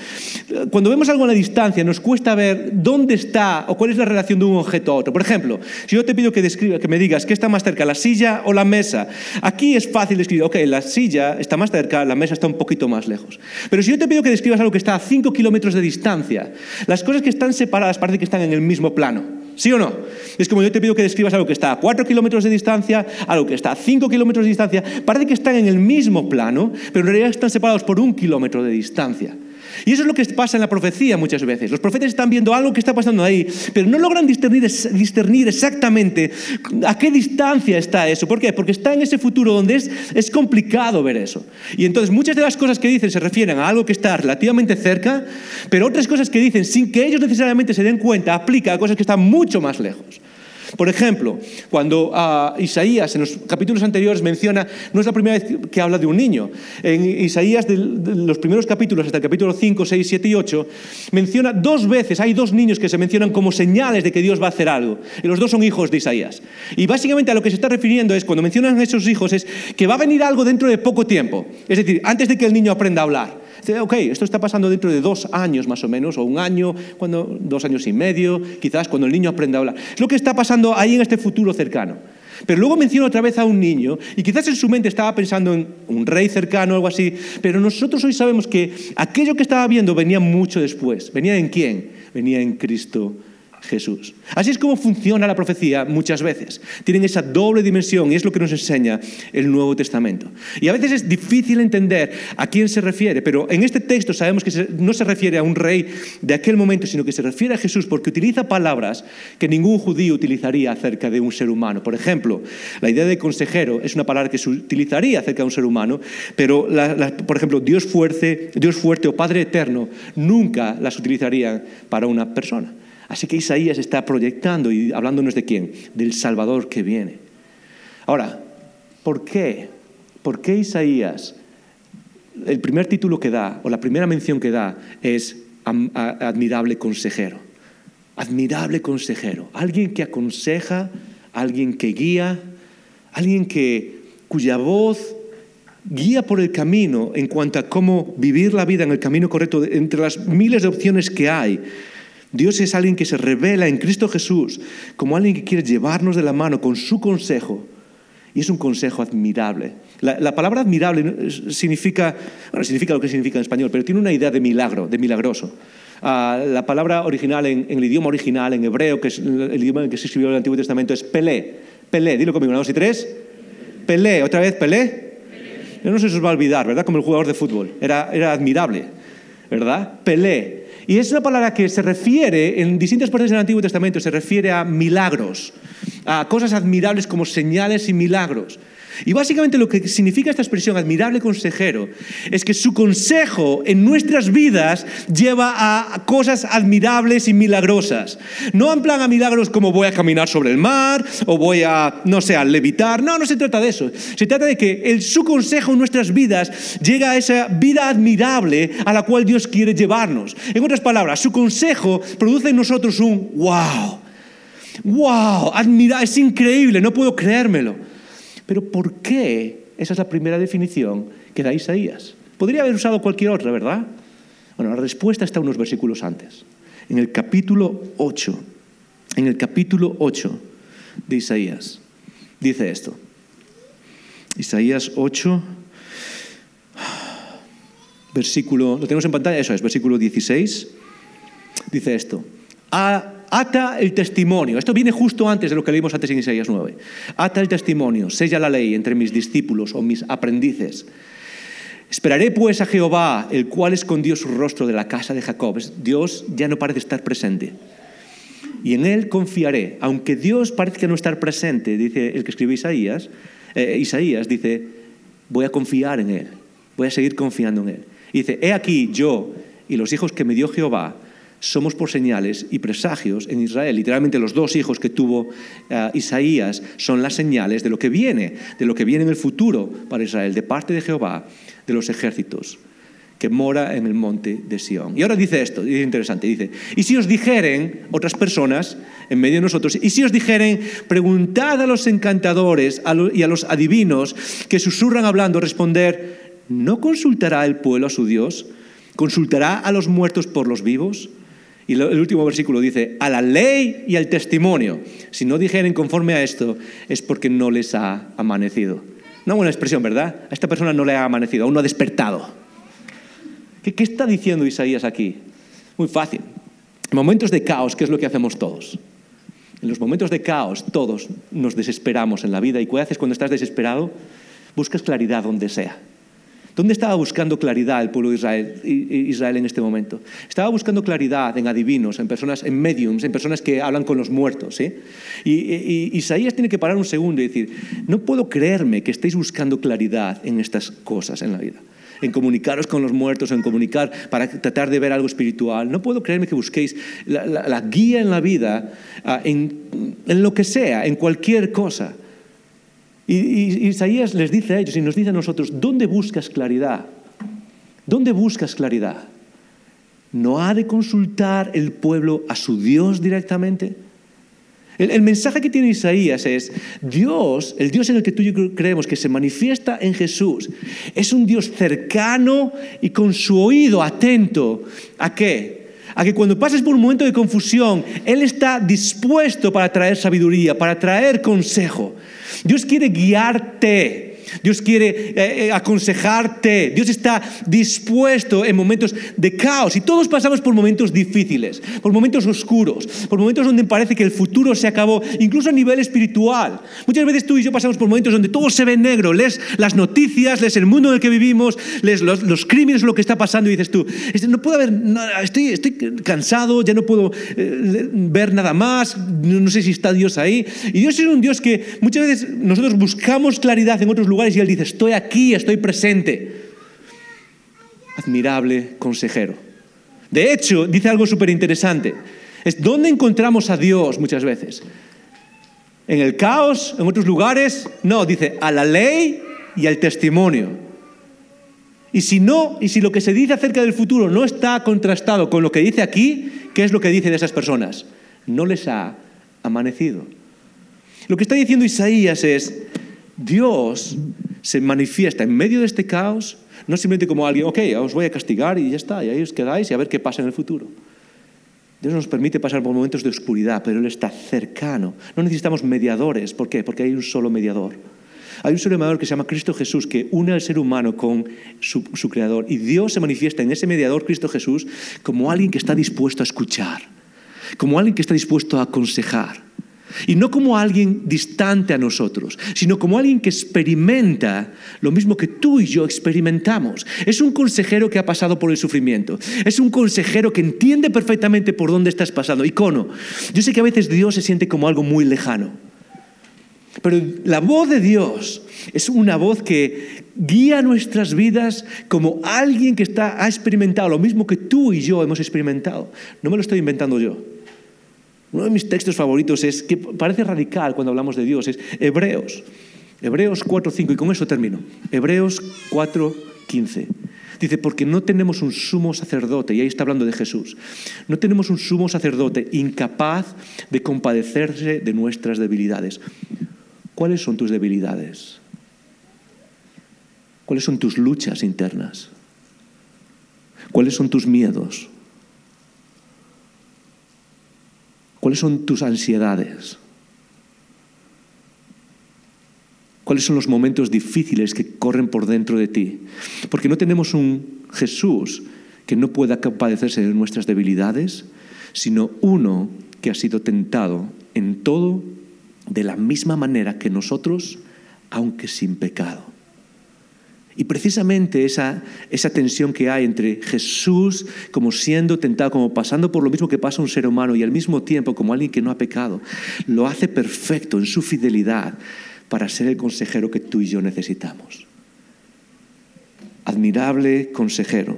Cuando vemos algo a la distancia, nos cuesta ver dónde está o cuál es la relación de un objeto a otro. Por ejemplo, si yo te pido que, describa, que me digas qué está más cerca, la silla o la mesa, aquí es fácil escribir, ok, la silla está más cerca, la mesa está un poquito más lejos. Pero si yo te pido que describas algo que está a 5 kilómetros de distancia, las cosas que están separadas parece que están en el mismo plano. ¿Sí o no? Es como yo te pido que describas algo que está a 4 kilómetros de distancia, algo que está a 5 kilómetros de distancia. Parece que están en el mismo plano, pero en realidad están separados por un kilómetro de distancia. Y eso es lo que pasa en la profecía muchas veces. Los profetas están viendo algo que está pasando ahí, pero no logran discernir, discernir exactamente a qué distancia está eso. ¿Por qué? Porque está en ese futuro donde es, es complicado ver eso. Y entonces muchas de las cosas que dicen se refieren a algo que está relativamente cerca, pero otras cosas que dicen sin que ellos necesariamente se den cuenta aplica a cosas que están mucho más lejos. Por ejemplo, cuando ah, Isaías en los capítulos anteriores menciona, no es la primera vez que habla de un niño, en Isaías los primeros capítulos, hasta el capítulo 5, 6, 7 y 8, menciona dos veces, hay dos niños que se mencionan como señales de que Dios va a hacer algo, y los dos son hijos de Isaías. Y básicamente a lo que se está refiriendo es, cuando mencionan a esos hijos, es que va a venir algo dentro de poco tiempo, es decir, antes de que el niño aprenda a hablar. Dice, ok, esto está pasando dentro de dos años más o menos, o un año, cuando, dos años y medio, quizás cuando el niño aprenda a hablar. Es lo que está pasando ahí en este futuro cercano. Pero luego menciona otra vez a un niño y quizás en su mente estaba pensando en un rey cercano o algo así, pero nosotros hoy sabemos que aquello que estaba viendo venía mucho después. ¿Venía en quién? Venía en Cristo Jesús. Así es como funciona la profecía muchas veces. Tienen esa doble dimensión y es lo que nos enseña el Nuevo Testamento. Y a veces es difícil entender a quién se refiere, pero en este texto sabemos que no se refiere a un rey de aquel momento, sino que se refiere a Jesús porque utiliza palabras que ningún judío utilizaría acerca de un ser humano. Por ejemplo, la idea de consejero es una palabra que se utilizaría acerca de un ser humano, pero, por ejemplo, Dios fuerte, Dios fuerte o Padre eterno nunca las utilizarían para una persona. Así que Isaías está proyectando y hablándonos de quién? Del Salvador que viene. Ahora, ¿por qué? ¿Por qué Isaías, el primer título que da, o la primera mención que da, es admirable consejero? Admirable consejero. Alguien que aconseja, alguien que guía, alguien que, cuya voz guía por el camino en cuanto a cómo vivir la vida en el camino correcto entre las miles de opciones que hay Dios es alguien que se revela en Cristo Jesús como alguien que quiere llevarnos de la mano con su consejo. Y es un consejo admirable. La, palabra admirable significa, bueno, significa lo que significa en español, pero tiene una idea de milagro, de milagroso. Ah, la palabra original en, el idioma original, en hebreo, que es el idioma en que se escribió el Antiguo Testamento, es pelé. Pelé, dilo conmigo, una, dos y tres. Pelé, otra vez, pelé. Yo no sé si os va a olvidar, ¿verdad? Como el jugador de fútbol. Era, era admirable, ¿verdad? Pelé. Y es una palabra que se refiere, en distintas partes del Antiguo Testamento, se refiere a milagros, a cosas admirables como señales y milagros. Y básicamente lo que significa esta expresión admirable consejero es que su consejo en nuestras vidas lleva a cosas admirables y milagrosas. No en plan a milagros como voy a caminar sobre el mar o voy a, no sé, a levitar. No, no se trata de eso. Se trata de que el, su consejo en nuestras vidas llega a esa vida admirable a la cual Dios quiere llevarnos. En otras palabras, su consejo produce en nosotros un wow. Wow, admira, es increíble, no puedo creérmelo. Pero ¿por qué? Esa es la primera definición que da Isaías. Podría haber usado cualquier otra, ¿verdad? Bueno, la respuesta está unos versículos antes. En el capítulo 8, en el capítulo 8 de Isaías, dice esto. Isaías 8, versículo, lo tenemos en pantalla, eso es, versículo 16, dice esto. Ata el testimonio. Esto viene justo antes de lo que leímos antes en Isaías 9. Ata el testimonio, sella la ley entre mis discípulos o mis aprendices. Esperaré pues a Jehová, el cual escondió su rostro de la casa de Jacob. Dios ya no parece estar presente. Y en él confiaré, aunque Dios parezca no estar presente, dice el que escribe Isaías, eh, Isaías dice, voy a confiar en él, voy a seguir confiando en él. Y dice, he aquí yo y los hijos que me dio Jehová, somos por señales y presagios en Israel. Literalmente los dos hijos que tuvo uh, Isaías son las señales de lo que viene, de lo que viene en el futuro para Israel, de parte de Jehová, de los ejércitos que mora en el monte de Sión. Y ahora dice esto, es interesante, dice, y si os dijeren otras personas en medio de nosotros, y si os dijeren, preguntad a los encantadores y a los adivinos que susurran hablando, responder, ¿no consultará el pueblo a su Dios? ¿Consultará a los muertos por los vivos? Y el último versículo dice, a la ley y al testimonio. Si no dijeren conforme a esto, es porque no les ha amanecido. Una buena expresión, ¿verdad? A esta persona no le ha amanecido, aún no ha despertado. ¿Qué, qué está diciendo Isaías aquí? Muy fácil. En momentos de caos, ¿qué es lo que hacemos todos? En los momentos de caos, todos nos desesperamos en la vida. ¿Y qué haces cuando estás desesperado? Buscas claridad donde sea. ¿Dónde estaba buscando claridad el pueblo de Israel, en este momento? Estaba buscando claridad en adivinos, en personas, en mediums, en personas que hablan con los muertos. ¿sí? Y, y, Isaías tiene que parar un segundo y decir, no puedo creerme que estéis buscando claridad en estas cosas en la vida en comunicaros con los muertos, en comunicar para tratar de ver algo espiritual. No puedo creerme que busquéis la, guía en la vida en, en lo que sea, en cualquier cosa. Y, Isaías les dice a ellos y nos dice a nosotros, ¿dónde buscas claridad? ¿Dónde buscas claridad? ¿No ha de consultar el pueblo a su Dios directamente? El, el, mensaje que tiene Isaías es, Dios, el Dios en el que tú y yo creemos que se manifiesta en Jesús, es un Dios cercano y con su oído atento. ¿A qué? a que cuando pases por un momento de confusión, Él está dispuesto para traer sabiduría, para traer consejo. Dios quiere guiarte. Dios quiere eh, eh, aconsejarte. Dios está dispuesto en momentos de caos. Y todos pasamos por momentos difíciles, por momentos oscuros, por momentos donde parece que el futuro se acabó, incluso a nivel espiritual. Muchas veces tú y yo pasamos por momentos donde todo se ve negro. Lees las noticias, lees el mundo en el que vivimos, lees los, crímenes, lo que está pasando y dices tú, no puedo haber, nada, estoy, cansado, ya no puedo eh, ver nada más, no sé si está Dios ahí. Y Dios es un Dios que muchas veces nosotros buscamos claridad en otros lugares y Él dice, estoy aquí, estoy presente. Admirable consejero. De hecho, dice algo súper interesante. Es dónde encontramos a Dios muchas veces. En el caos, en otros lugares, no, dice a la ley y al testimonio. Y si no, y si lo que se dice acerca del futuro no está contrastado con lo que dice aquí, ¿qué es lo que dice de esas personas? No les ha amanecido. Lo que está diciendo Isaías es, Dios se manifiesta en medio de este caos, no simplemente como alguien, ok, os voy a castigar y ya está, y ahí os quedáis y a ver qué pasa en el futuro. Dios nos permite pasar por momentos de oscuridad, pero Él está cercano. No necesitamos mediadores. ¿Por qué? Porque hay un solo mediador. Hay un solo mediador que se llama Cristo Jesús, que une al ser humano con su, Creador. Y Dios se manifiesta en ese mediador, Cristo Jesús, como alguien que está dispuesto a escuchar, como alguien que está dispuesto a aconsejar. Y no como alguien distante a nosotros, sino como alguien que experimenta lo mismo que tú y yo experimentamos. Es un consejero que ha pasado por el sufrimiento. Es un consejero que entiende perfectamente por dónde estás pasando. Icono, yo sé que a veces Dios se siente como algo muy lejano. Pero la voz de Dios es una voz que guía nuestras vidas como alguien que está, ha experimentado lo mismo que tú y yo hemos experimentado. No me lo estoy inventando yo. Uno de mis textos favoritos es, que parece radical cuando hablamos de Dios, es Hebreos. Hebreos 4.5, y con eso termino. Hebreos 4.15. Dice, porque no tenemos un sumo sacerdote, y ahí está hablando de Jesús, no tenemos un sumo sacerdote incapaz de compadecerse de nuestras debilidades. ¿Cuáles son tus debilidades? ¿Cuáles son tus luchas internas? ¿Cuáles son tus miedos? ¿Cuáles son tus ansiedades? ¿Cuáles son los momentos difíciles que corren por dentro de ti? Porque no tenemos un Jesús que no pueda compadecerse de nuestras debilidades, sino uno que ha sido tentado en todo de la misma manera que nosotros, aunque sin pecado. Y precisamente esa, esa tensión que hay entre Jesús como siendo tentado, como pasando por lo mismo que pasa un ser humano y al mismo tiempo como alguien que no ha pecado, lo hace perfecto en su fidelidad para ser el consejero que tú y yo necesitamos. Admirable consejero.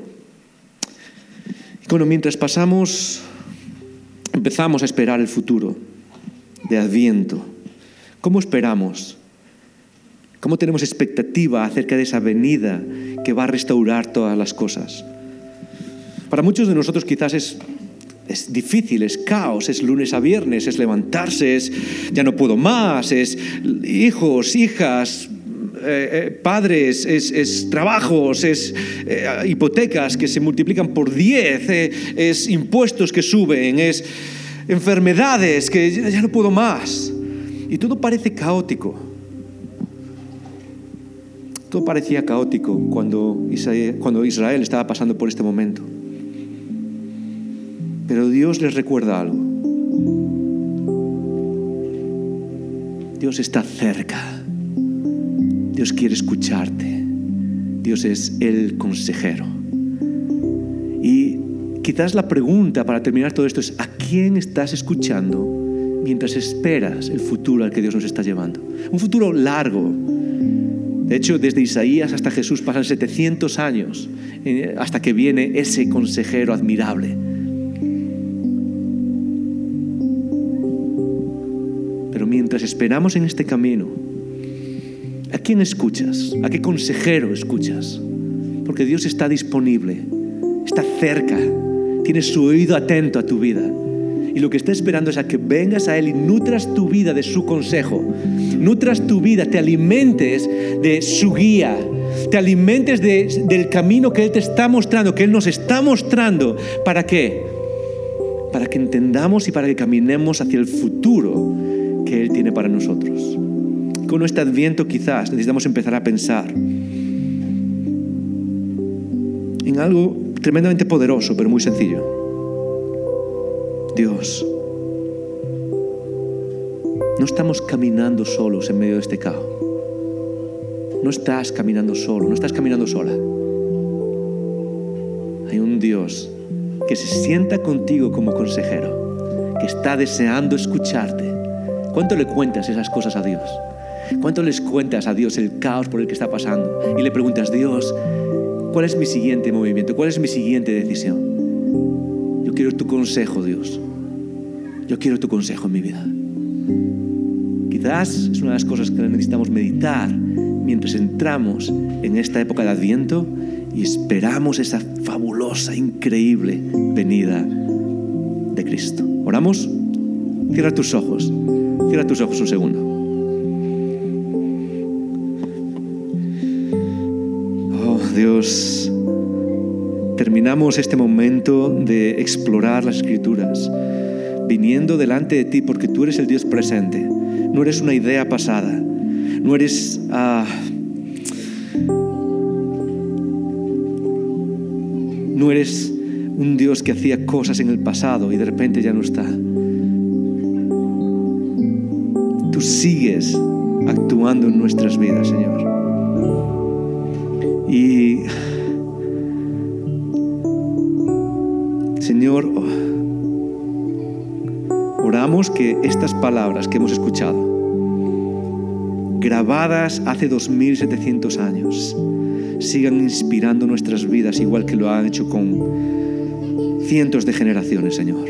Y bueno, mientras pasamos, empezamos a esperar el futuro de Adviento. ¿Cómo esperamos? ¿Cómo tenemos expectativa acerca de esa venida que va a restaurar todas las cosas? Para muchos de nosotros quizás es es difícil, es caos, es lunes a viernes, es levantarse, es ya no puedo más, es hijos, hijas, eh, eh, padres, es, trabajos, es eh, hipotecas que se multiplican por 10, es impuestos que suben, es enfermedades que ya, no puedo más. Y todo parece caótico. Todo parecía caótico cuando Israel estaba pasando por este momento. Pero Dios les recuerda algo. Dios está cerca. Dios quiere escucharte. Dios es el consejero. Y quizás la pregunta para terminar todo esto es, ¿a quién estás escuchando mientras esperas el futuro al que Dios nos está llevando? Un futuro largo. De hecho, desde Isaías hasta Jesús pasan 700 años eh, hasta que viene ese consejero admirable mientras esperamos en este camino, ¿a quién escuchas? ¿A qué consejero escuchas? Porque Dios está disponible, está cerca, tiene su oído atento a tu vida. Y lo que está esperando es a que vengas a Él y nutras tu vida de su consejo, nutras tu vida, te alimentes de su guía, te alimentes del camino que Él te está mostrando, que Él nos está mostrando. ¿Para qué? Para que entendamos y para que caminemos hacia el futuro que Él tiene para nosotros. Con este adviento quizás necesitamos empezar a pensar en algo tremendamente poderoso, pero muy sencillo. Dios, no estamos caminando solos en medio de este caos. No estás caminando solo, no estás caminando sola. Hay un Dios que se sienta contigo como consejero, que está deseando escucharte ¿Cuánto le cuentas esas cosas a Dios? ¿Cuánto les cuentas a Dios el caos por el que está pasando? Y le preguntas, Dios, ¿cuál es mi siguiente movimiento? ¿Cuál es mi siguiente decisión? Quiero tu consejo, Dios. Yo quiero tu consejo en mi vida. Quizás es una de las cosas que necesitamos meditar mientras entramos en esta época de Adviento y esperamos esa fabulosa, increíble venida de Cristo. ¿Oramos? Cierra tus ojos. Cierra tus ojos un segundo. Oh Dios, terminamos este momento de explorar las escrituras, viniendo delante de ti porque tú eres el Dios presente, no eres una idea pasada, no eres... Ah, no eres un Dios que hacía cosas en el pasado y de repente ya no está. sigues actuando en nuestras vidas, Señor. Y, que estas palabras que hemos escuchado grabadas hace 2700 años, sigan inspirando nuestras vidas igual que lo han hecho con cientos de generaciones, Señor.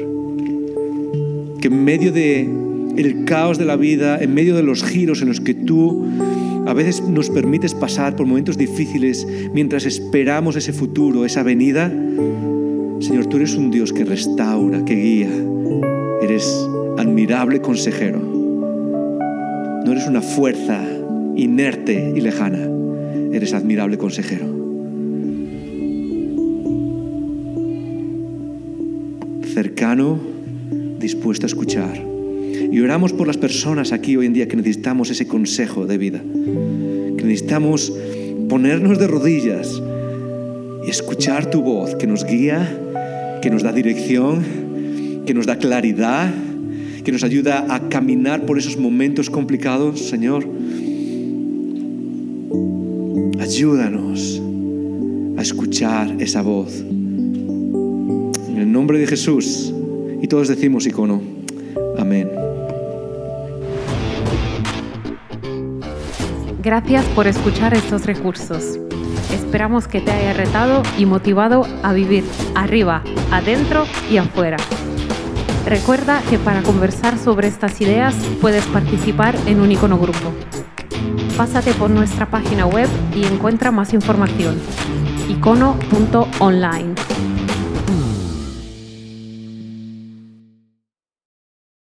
Que en medio de el caos de la vida, en medio de los giros en los que tú a veces nos permites pasar por momentos difíciles mientras esperamos ese futuro, esa venida, Señor, tú eres un Dios que restaura, que guía. Eres admirable consejero. No eres una fuerza inerte y lejana. Eres admirable consejero. Cercano, dispuesto a escuchar. Y oramos por las personas aquí hoy en día que necesitamos ese consejo de vida. Que necesitamos ponernos de rodillas y escuchar tu voz que nos guía que nos da dirección, que nos da claridad, que nos ayuda a caminar por esos momentos complicados, Señor. Ayúdanos a escuchar esa voz. En el nombre de Jesús. Y todos decimos icono. Amén. Gracias por escuchar estos recursos. Esperamos que te haya retado y motivado a vivir arriba, adentro y afuera. Recuerda que para conversar sobre estas ideas puedes participar en un icono grupo. Pásate por nuestra página web y encuentra más información. icono.online.